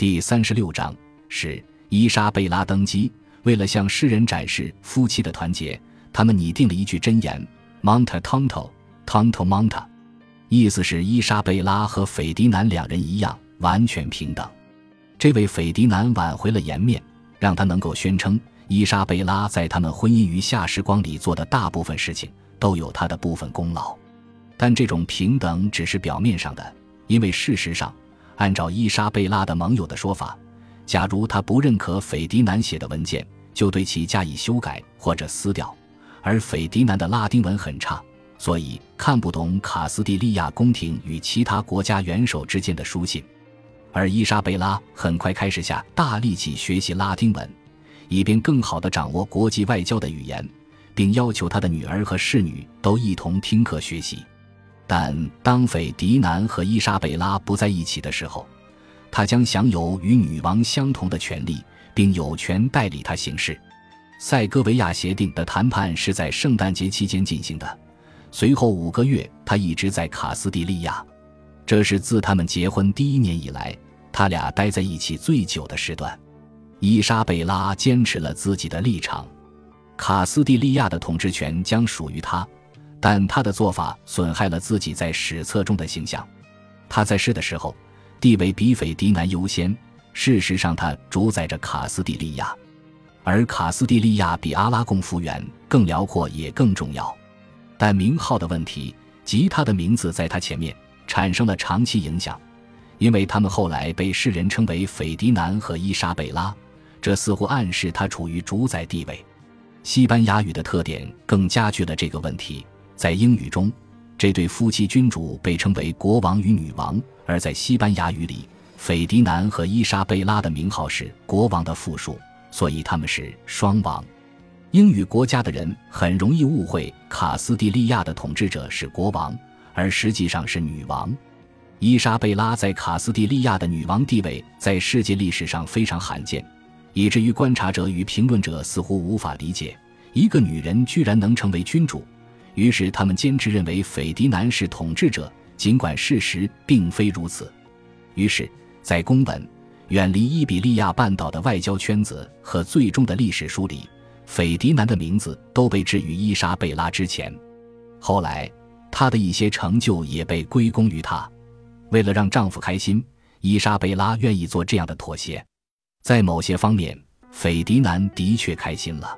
第三十六章是伊莎贝拉登基。为了向世人展示夫妻的团结，他们拟定了一句箴言：“Monta Tonto Tonto Monta”，意思是伊莎贝拉和斐迪南两人一样，完全平等。这位斐迪南挽回了颜面，让他能够宣称伊莎贝拉在他们婚姻余下时光里做的大部分事情都有他的部分功劳。但这种平等只是表面上的，因为事实上，按照伊莎贝拉的盟友的说法。假如他不认可斐迪南写的文件，就对其加以修改或者撕掉。而斐迪南的拉丁文很差，所以看不懂卡斯蒂利亚宫廷与其他国家元首之间的书信。而伊莎贝拉很快开始下大力气学习拉丁文，以便更好地掌握国际外交的语言，并要求他的女儿和侍女都一同听课学习。但当斐迪南和伊莎贝拉不在一起的时候，他将享有与女王相同的权利，并有权代理她行事。塞戈维亚协定的谈判是在圣诞节期间进行的，随后五个月他一直在卡斯蒂利亚，这是自他们结婚第一年以来，他俩待在一起最久的时段。伊莎贝拉坚持了自己的立场，卡斯蒂利亚的统治权将属于他，但他的做法损害了自己在史册中的形象。他在世的时候。地位比斐迪南优先。事实上，他主宰着卡斯蒂利亚，而卡斯蒂利亚比阿拉贡幅员更辽阔，也更重要。但名号的问题及他的名字在他前面产生了长期影响，因为他们后来被世人称为斐迪南和伊莎贝拉，这似乎暗示他处于主宰地位。西班牙语的特点更加剧了这个问题。在英语中，这对夫妻君主被称为国王与女王。而在西班牙语里，斐迪南和伊莎贝拉的名号是国王的复数，所以他们是双王。英语国家的人很容易误会卡斯蒂利亚的统治者是国王，而实际上是女王。伊莎贝拉在卡斯蒂利亚的女王地位在世界历史上非常罕见，以至于观察者与评论者似乎无法理解一个女人居然能成为君主。于是他们坚持认为斐迪南是统治者。尽管事实并非如此，于是，在公文、远离伊比利亚半岛的外交圈子和最终的历史书里，斐迪南的名字都被置于伊莎贝拉之前。后来，他的一些成就也被归功于他。为了让丈夫开心，伊莎贝拉愿意做这样的妥协。在某些方面，斐迪南的确开心了。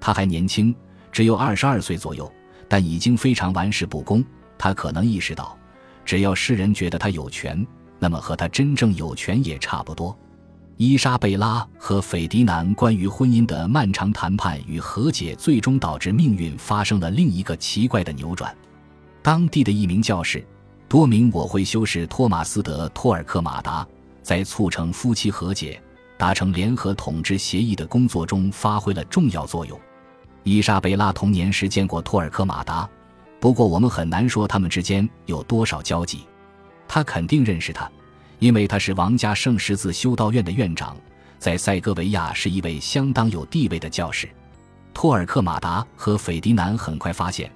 他还年轻，只有二十二岁左右，但已经非常玩世不恭。他可能意识到。只要世人觉得他有权，那么和他真正有权也差不多。伊莎贝拉和斐迪南关于婚姻的漫长谈判与和解，最终导致命运发生了另一个奇怪的扭转。当地的一名教士，多名我会修士托马斯·德·托尔克马达，在促成夫妻和解、达成联合统治协议的工作中发挥了重要作用。伊莎贝拉童年时见过托尔克马达。不过，我们很难说他们之间有多少交集。他肯定认识他，因为他是王家圣十字修道院的院长，在塞戈维亚是一位相当有地位的教士。托尔克马达和斐迪南很快发现，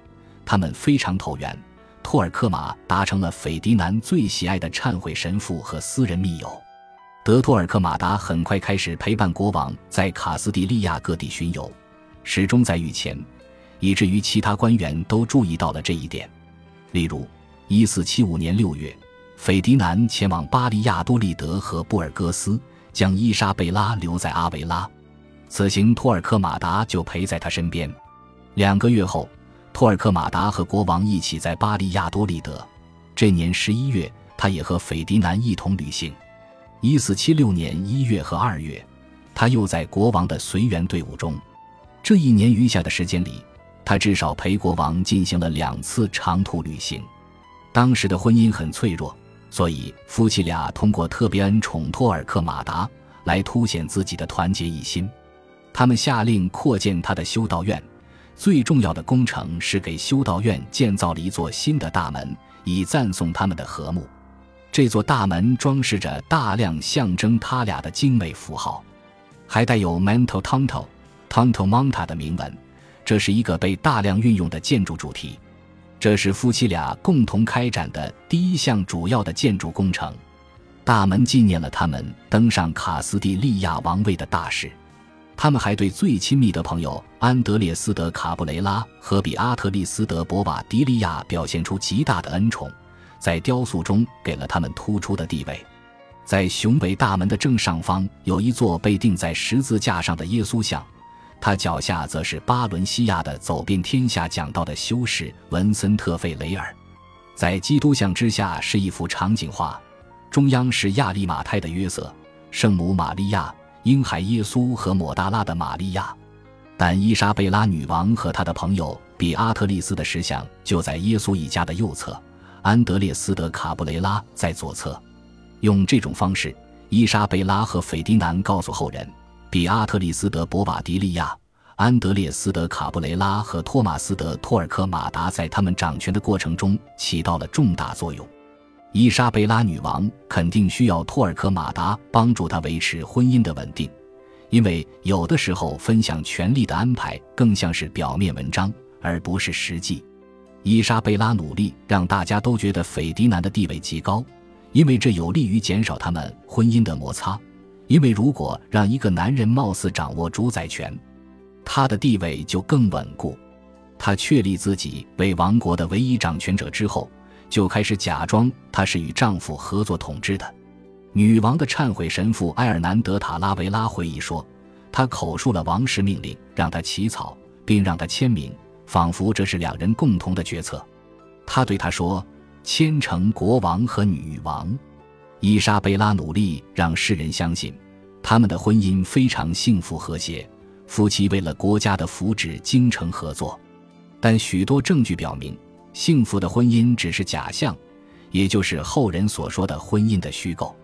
他们非常投缘。托尔克马达成了斐迪南最喜爱的忏悔神父和私人密友。德托尔克马达很快开始陪伴国王在卡斯蒂利亚各地巡游，始终在御前。以至于其他官员都注意到了这一点。例如，1475年6月，斐迪南前往巴利亚多利德和布尔戈斯，将伊莎贝拉留在阿维拉。此行，托尔克马达就陪在他身边。两个月后，托尔克马达和国王一起在巴利亚多利德。这年11月，他也和斐迪南一同旅行。1476年1月和2月，他又在国王的随员队伍中。这一年余下的时间里。他至少陪国王进行了两次长途旅行。当时的婚姻很脆弱，所以夫妻俩通过特别恩宠托尔克马达来凸显自己的团结一心。他们下令扩建他的修道院，最重要的工程是给修道院建造了一座新的大门，以赞颂他们的和睦。这座大门装饰着大量象征他俩的精美符号，还带有 “Manto Tonto Tonto Monta” 的铭文。这是一个被大量运用的建筑主题，这是夫妻俩共同开展的第一项主要的建筑工程。大门纪念了他们登上卡斯蒂利亚王位的大事。他们还对最亲密的朋友安德烈斯·德·卡布雷拉和比阿特丽斯·德·博瓦迪利亚表现出极大的恩宠，在雕塑中给了他们突出的地位。在雄伟大门的正上方有一座被钉在十字架上的耶稣像，他脚下则是巴伦西亚的走遍天下讲道的修士文森特·费雷尔。在基督像之下是一幅场景画，中央是亚利马泰的约瑟、圣母玛利亚。婴孩耶稣和抹大拉的玛利亚，但伊莎贝拉女王和她的朋友比阿特利斯的石像就在耶稣一家的右侧，安德烈斯德卡布雷拉在左侧。用这种方式，伊莎贝拉和斐迪南告诉后人，比阿特丽斯德博瓦迪利亚、安德烈斯德卡布雷拉和托马斯德托尔科马达在他们掌权的过程中起到了重大作用。伊莎贝拉女王肯定需要托尔科马达帮助她维持婚姻的稳定，因为有的时候分享权力的安排更像是表面文章，而不是实际。伊莎贝拉努力让大家都觉得斐迪南的地位极高，因为这有利于减少他们婚姻的摩擦。因为如果让一个男人貌似掌握主宰权，他的地位就更稳固。他确立自己为王国的唯一掌权者之后。就开始假装他是与丈夫合作统治的。女王的忏悔神父埃尔南德·塔拉维拉回忆说：“他口述了王室命令，让他起草，并让他签名，仿佛这是两人共同的决策。”他对他说：“虔诚国王和女王伊莎贝拉努力让世人相信，他们的婚姻非常幸福和谐，夫妻为了国家的福祉精诚合作。但许多证据表明。”幸福的婚姻只是假象，也就是后人所说的婚姻的虚构。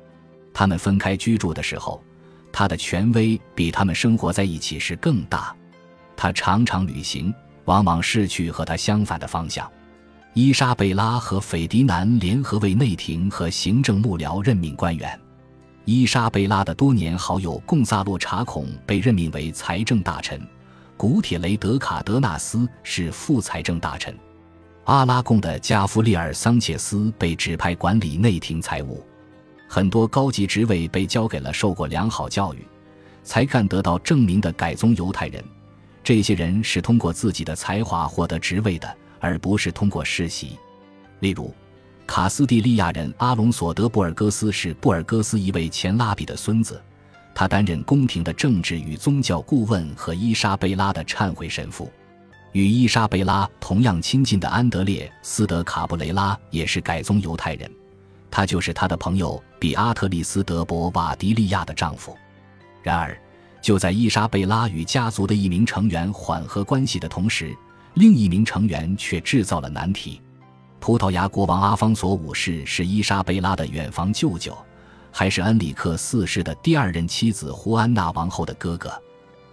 他们分开居住的时候，他的权威比他们生活在一起时更大。他常常旅行，往往是去和他相反的方向。伊莎贝拉和斐迪南联合为内廷和行政幕僚任命官员。伊莎贝拉的多年好友贡萨洛查孔被任命为财政大臣，古铁雷德卡德纳斯是副财政大臣。阿拉贡的加夫利尔·桑切斯被指派管理内廷财务，很多高级职位被交给了受过良好教育、才干得到证明的改宗犹太人。这些人是通过自己的才华获得职位的，而不是通过世袭。例如，卡斯蒂利亚人阿隆索·德·布尔戈斯是布尔戈斯一位前拉比的孙子，他担任宫廷的政治与宗教顾问和伊莎贝拉的忏悔神父。与伊莎贝拉同样亲近的安德烈斯德卡布雷拉也是改宗犹太人，他就是他的朋友比阿特里斯德博瓦迪利亚的丈夫。然而，就在伊莎贝拉与家族的一名成员缓和关系的同时，另一名成员却制造了难题。葡萄牙国王阿方索五世是伊莎贝拉的远房舅舅，还是恩里克四世的第二任妻子胡安娜王后的哥哥。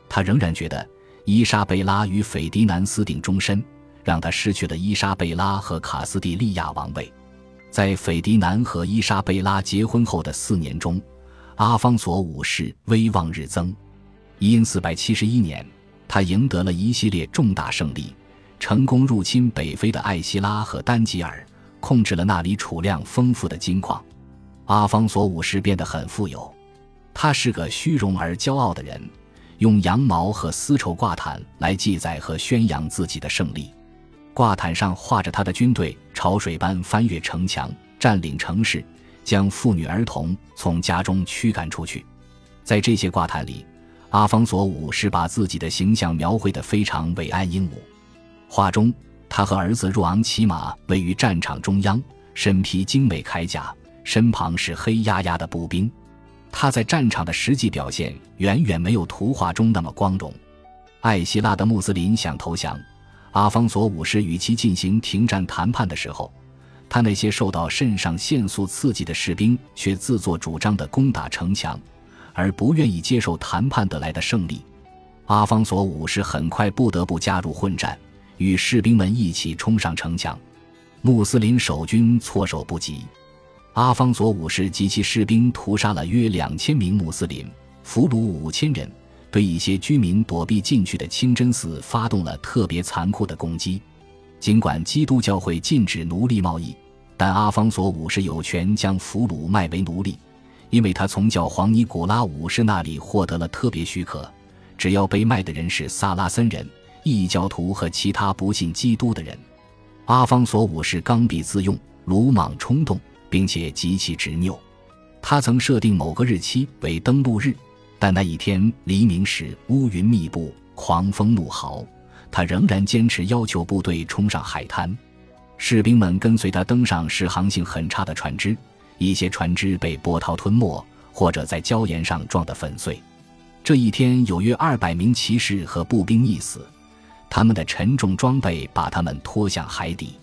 他仍然觉得。伊莎贝拉与斐迪南私定终身，让他失去了伊莎贝拉和卡斯蒂利亚王位。在斐迪南和伊莎贝拉结婚后的四年中，阿方索五世威望日增。因四百七十一年，他赢得了一系列重大胜利，成功入侵北非的艾希拉和丹吉尔，控制了那里储量丰富的金矿。阿方索五世变得很富有，他是个虚荣而骄傲的人。用羊毛和丝绸挂毯来记载和宣扬自己的胜利，挂毯上画着他的军队潮水般翻越城墙，占领城市，将妇女儿童从家中驱赶出去。在这些挂毯里，阿方索五世把自己的形象描绘得非常伟岸英武。画中，他和儿子若昂骑马位于战场中央，身披精美铠甲，身旁是黑压压的步兵。他在战场的实际表现远远没有图画中那么光荣。艾希拉的穆斯林想投降，阿方索五世与其进行停战谈判的时候，他那些受到肾上腺素刺激的士兵却自作主张地攻打城墙，而不愿意接受谈判得来的胜利。阿方索五世很快不得不加入混战，与士兵们一起冲上城墙，穆斯林守军措手不及。阿方索五世及其士兵屠杀了约两千名穆斯林，俘虏五千人，对一些居民躲避进去的清真寺发动了特别残酷的攻击。尽管基督教会禁止奴隶贸易，但阿方索五世有权将俘虏卖为奴隶，因为他从教皇尼古拉五世那里获得了特别许可，只要被卖的人是萨拉森人、异教徒和其他不信基督的人。阿方索五世刚愎自用、鲁莽冲动，并且极其执拗。他曾设定某个日期为登陆日，但那一天黎明时乌云密布、狂风怒号，他仍然坚持要求部队冲上海滩。士兵们跟随他登上适航性很差的船只，一些船只被波涛吞没，或者在礁岩上撞得粉碎。这一天，有约二百名骑士和步兵溺死，他们的沉重装备把他们拖向海底。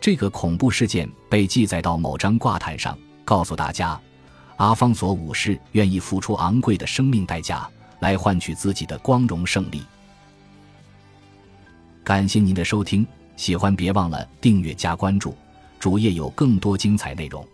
这个恐怖事件被记载到某张挂毯上，告诉大家。阿方索五世愿意付出昂贵的生命代价来换取自己的光荣胜利。感谢您的收听，喜欢别忘了订阅加关注，主页有更多精彩内容。